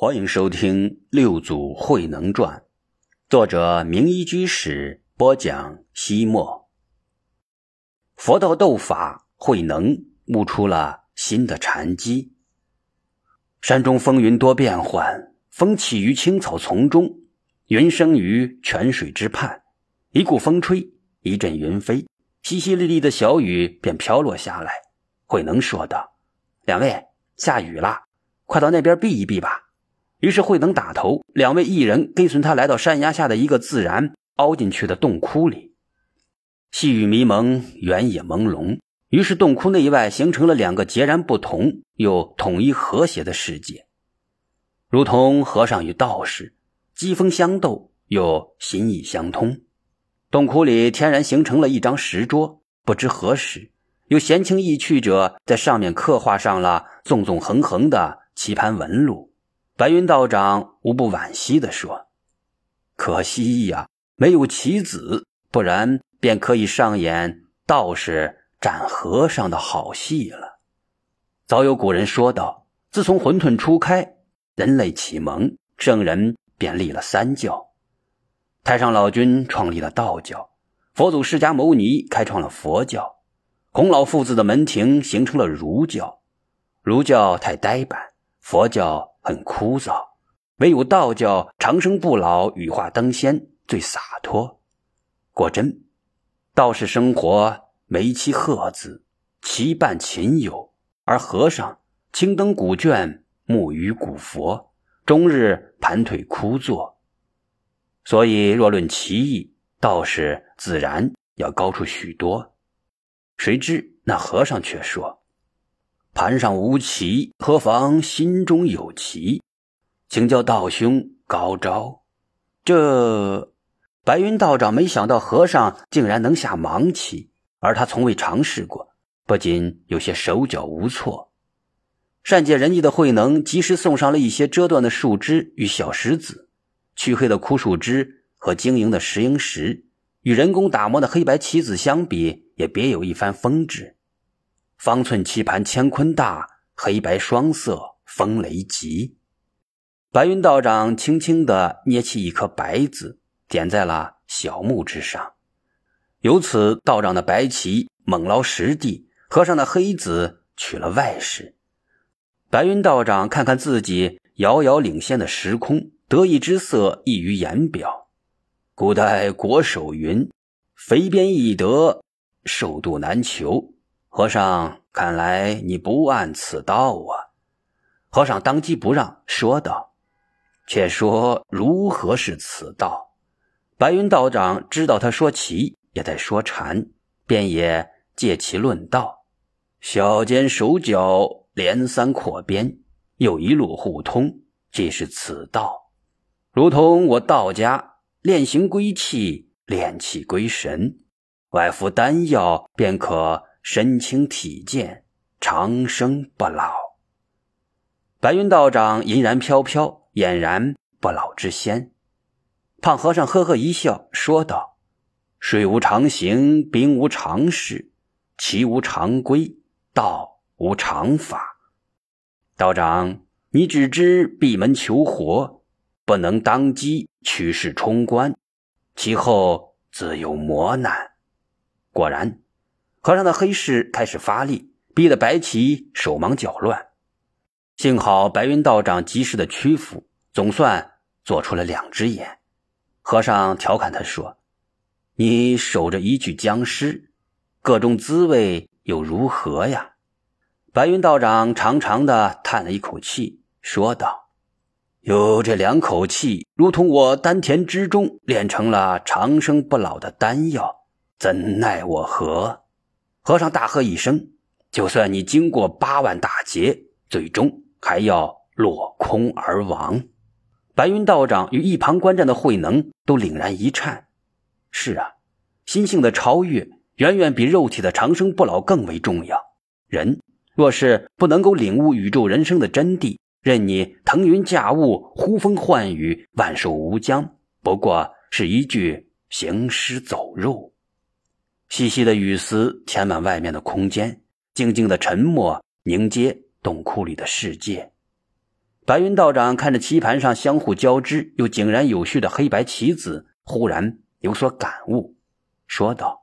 欢迎收听《六祖慧能传》，作者明一居士播讲。西末，佛道斗法，慧能悟出了新的禅机。山中风云多变幻，风起于青草丛中，云生于泉水之畔。一股风吹，一阵云飞，淅淅沥沥的小雨便飘落下来。慧能说道：“两位，下雨了，快到那边避一避吧。”于是慧能打头，两位一人跟随他来到山崖下的一个自然凹进去的洞窟里。细雨迷蒙，原野朦胧，于是洞窟内外形成了两个截然不同又统一和谐的世界，如同和尚与道士，机锋相斗又心意相通。洞窟里天然形成了一张石桌，不知何时有闲情逸趣者在上面刻画上了纵纵横横的棋盘纹路。白云道长无不惋惜地说：“可惜呀，没有棋子，不然便可以上演道士斩和尚的好戏了。”早有古人说道：“自从混沌初开，人类启蒙，圣人便立了三教。太上老君创立了道教，佛祖释迦牟尼开创了佛教，孔老父子的门庭形成了儒教。儒教太呆板，佛教。”很枯燥，唯有道教长生不老、羽化登仙最洒脱。果真，道士生活眉妻鹤子，齐伴琴友；而和尚青灯古卷，木鱼古佛，终日盘腿枯坐。所以，若论奇艺，道士自然要高出许多。谁知那和尚却说。盘上无棋，何妨心中有棋？请教道兄高招。这白云道长没想到和尚竟然能下盲棋，而他从未尝试过，不仅有些手脚无措。善解人意的慧能及时送上了一些折断的树枝与小石子，黢黑的枯树枝和晶莹的石英石，与人工打磨的黑白棋子相比，也别有一番风致。方寸棋盘乾坤大，黑白双色风雷急。白云道长轻轻地捏起一颗白子，点在了小木之上。由此，道长的白棋猛捞实地，和尚的黑子取了外势。白云道长看看自己遥遥领先的时空，得意之色溢于言表。古代国手云：“肥边易得，瘦度难求。”和尚，看来你不按此道啊！和尚当机不让，说道：“且说如何是此道？”白云道长知道他说棋也在说禅，便也借其论道：“小尖手脚，连三扩边，又一路互通，即是此道。如同我道家练形归气，练气归神，外服丹药便可。”身轻体健，长生不老。白云道长银然飘飘，俨然不老之仙。胖和尚呵呵一笑，说道：“水无常形，兵无常势，棋无常规，道无常法。道长，你只知闭门求活，不能当机取势冲关，其后自有磨难。”果然。和尚的黑势开始发力，逼得白棋手忙脚乱。幸好白云道长及时的屈服，总算做出了两只眼。和尚调侃他说：“你守着一具僵尸，各种滋味又如何呀？”白云道长长长的叹了一口气，说道：“有这两口气，如同我丹田之中炼成了长生不老的丹药，怎奈我何？”和尚大喝一声：“就算你经过八万大劫，最终还要落空而亡。”白云道长与一旁观战的慧能都凛然一颤。是啊，心性的超越远远比肉体的长生不老更为重要。人若是不能够领悟宇宙人生的真谛，任你腾云驾雾、呼风唤雨、万寿无疆，不过是一具行尸走肉。细细的雨丝填满外面的空间，静静的沉默凝结洞窟里的世界。白云道长看着棋盘上相互交织又井然有序的黑白棋子，忽然有所感悟，说道：“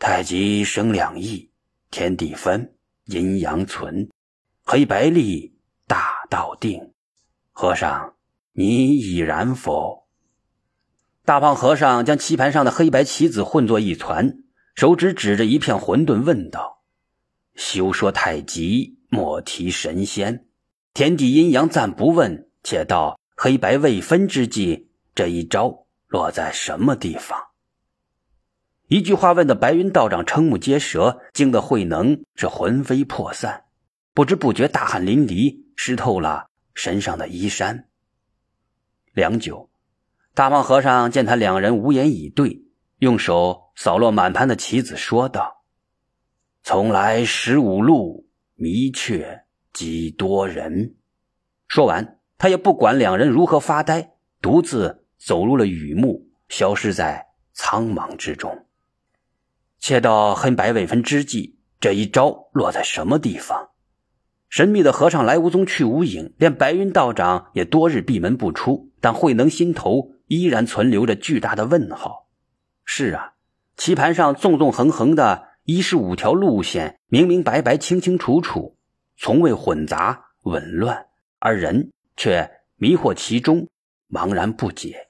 太极生两仪，天地分，阴阳存，黑白立，大道定。和尚，你已然否？”大胖和尚将棋盘上的黑白棋子混作一团，手指指着一片混沌，问道：“休说太极，莫提神仙。天地阴阳暂不问，且道黑白未分之际，这一招落在什么地方？”一句话问的白云道长瞠目结舌，惊得慧能是魂飞魄散，不知不觉大汗淋漓，湿透了身上的衣衫。良久。大胖和尚见他两人无言以对，用手扫落满盘的棋子，说道：“从来十五路，迷却几多人。”说完，他也不管两人如何发呆，独自走入了雨幕，消失在苍茫之中。切到黑白未分之际，这一招落在什么地方？神秘的和尚来无踪，去无影，连白云道长也多日闭门不出，但慧能心头。依然存留着巨大的问号。是啊，棋盘上纵纵横横的一十五条路线，明明白白、清清楚楚，从未混杂紊乱，而人却迷惑其中，茫然不解。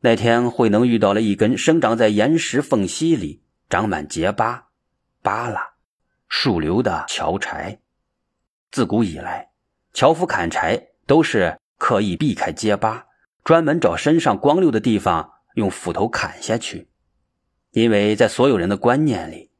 那天，慧能遇到了一根生长在岩石缝隙里、长满结疤、疤拉、树瘤的樵柴。自古以来，樵夫砍柴都是刻意避开结疤。专门找身上光溜的地方用斧头砍下去，因为在所有人的观念里，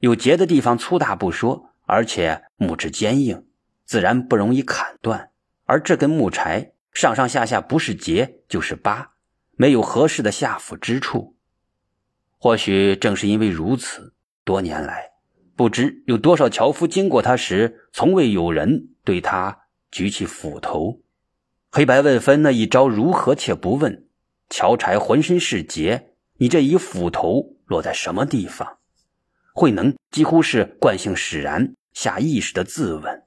有结的地方粗大不说，而且木质坚硬，自然不容易砍断。而这根木柴上上下下不是结就是疤，没有合适的下斧之处。或许正是因为如此，多年来不知有多少樵夫经过他时，从未有人对他举起斧头。黑白问分那一招如何？且不问。樵柴浑身是结，你这一斧头落在什么地方？慧能几乎是惯性使然，下意识的自问：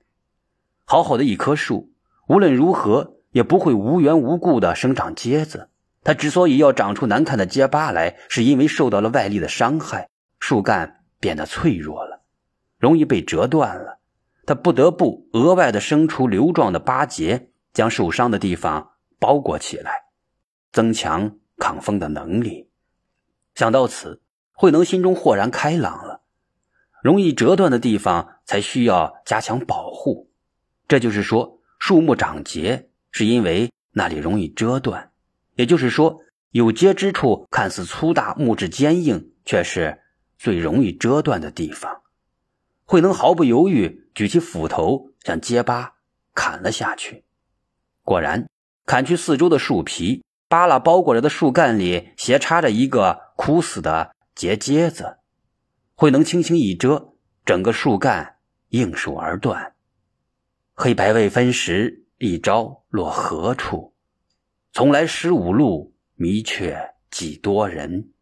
好好的一棵树，无论如何也不会无缘无故的生长疖子。它之所以要长出难看的结疤来，是因为受到了外力的伤害，树干变得脆弱了，容易被折断了。它不得不额外的生出瘤状的疤结。将受伤的地方包裹起来，增强抗风的能力。想到此，慧能心中豁然开朗了。容易折断的地方才需要加强保护。这就是说，树木长结是因为那里容易折断。也就是说，有结之处看似粗大、木质坚硬，却是最容易折断的地方。慧能毫不犹豫举起斧头，向结疤砍了下去。果然，砍去四周的树皮，扒拉包裹着的树干里斜插着一个枯死的结疖子。慧能轻轻一遮，整个树干应手而断。黑白未分时，一招落何处？从来十五路，迷却几多人？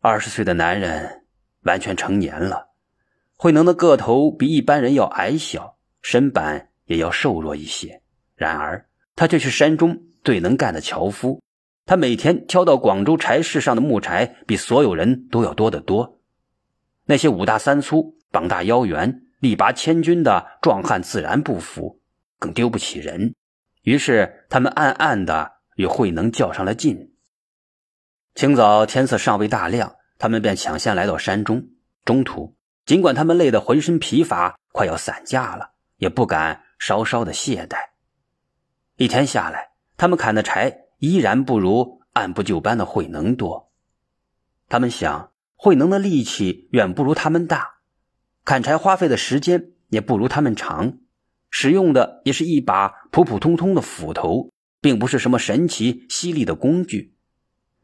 二十岁的男人，完全成年了。慧能的个头比一般人要矮小，身板也要瘦弱一些。然而，他却是山中最能干的樵夫。他每天挑到广州柴市上的木柴，比所有人都要多得多。那些五大三粗、膀大腰圆、力拔千钧的壮汉自然不服，更丢不起人。于是，他们暗暗的与慧能较上了劲。清早天色尚未大亮，他们便抢先来到山中。中途，尽管他们累得浑身疲乏，快要散架了，也不敢稍稍的懈怠。一天下来，他们砍的柴依然不如按部就班的慧能多。他们想，慧能的力气远不如他们大，砍柴花费的时间也不如他们长，使用的也是一把普普通通的斧头，并不是什么神奇犀利的工具。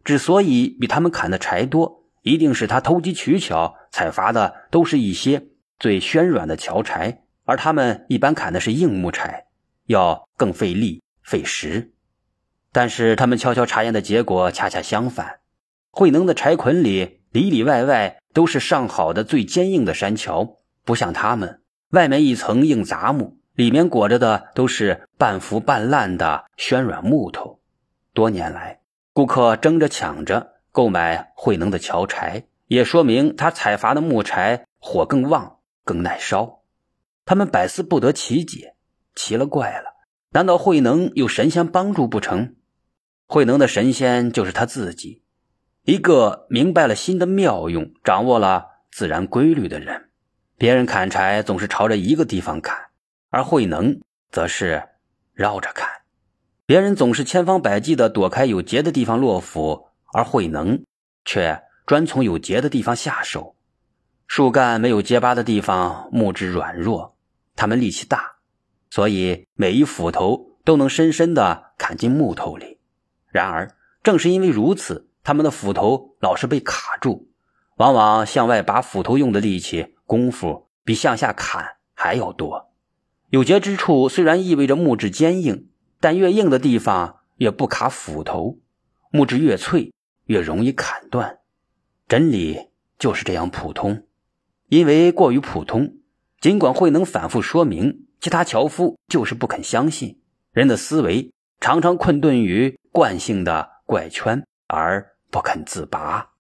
之所以比他们砍的柴多，一定是他投机取巧采伐的都是一些最暄软的樵柴，而他们一般砍的是硬木柴，要更费力。费时，但是他们悄悄查验的结果恰恰相反。慧能的柴捆里里里外外都是上好的、最坚硬的山桥，不像他们，外面一层硬杂木，里面裹着的都是半腐半烂的暄软木头。多年来，顾客争着抢着购买慧能的桥柴，也说明他采伐的木柴火更旺、更耐烧。他们百思不得其解，奇了怪了，难道慧能有神仙帮助不成？慧能的神仙就是他自己，一个明白了心的妙用、掌握了自然规律的人。别人砍柴总是朝着一个地方砍，而慧能则是绕着砍。别人总是千方百计地躲开有结的地方落斧，而慧能却专从有结的地方下手。树干没有结疤的地方，木质软弱，他们力气大，所以每一斧头都能深深地砍进木头里。然而，正是因为如此，他们的斧头老是被卡住，往往向外拔斧头用的力气功夫比向下砍还要多。有节之处虽然意味着木质坚硬，但越硬的地方越不卡斧头，木质越脆越容易砍断。真理就是这样普通，因为过于普通，尽管慧能反复说明，其他樵夫就是不肯相信。人的思维常常困顿于。惯性的怪圈，而不肯自拔。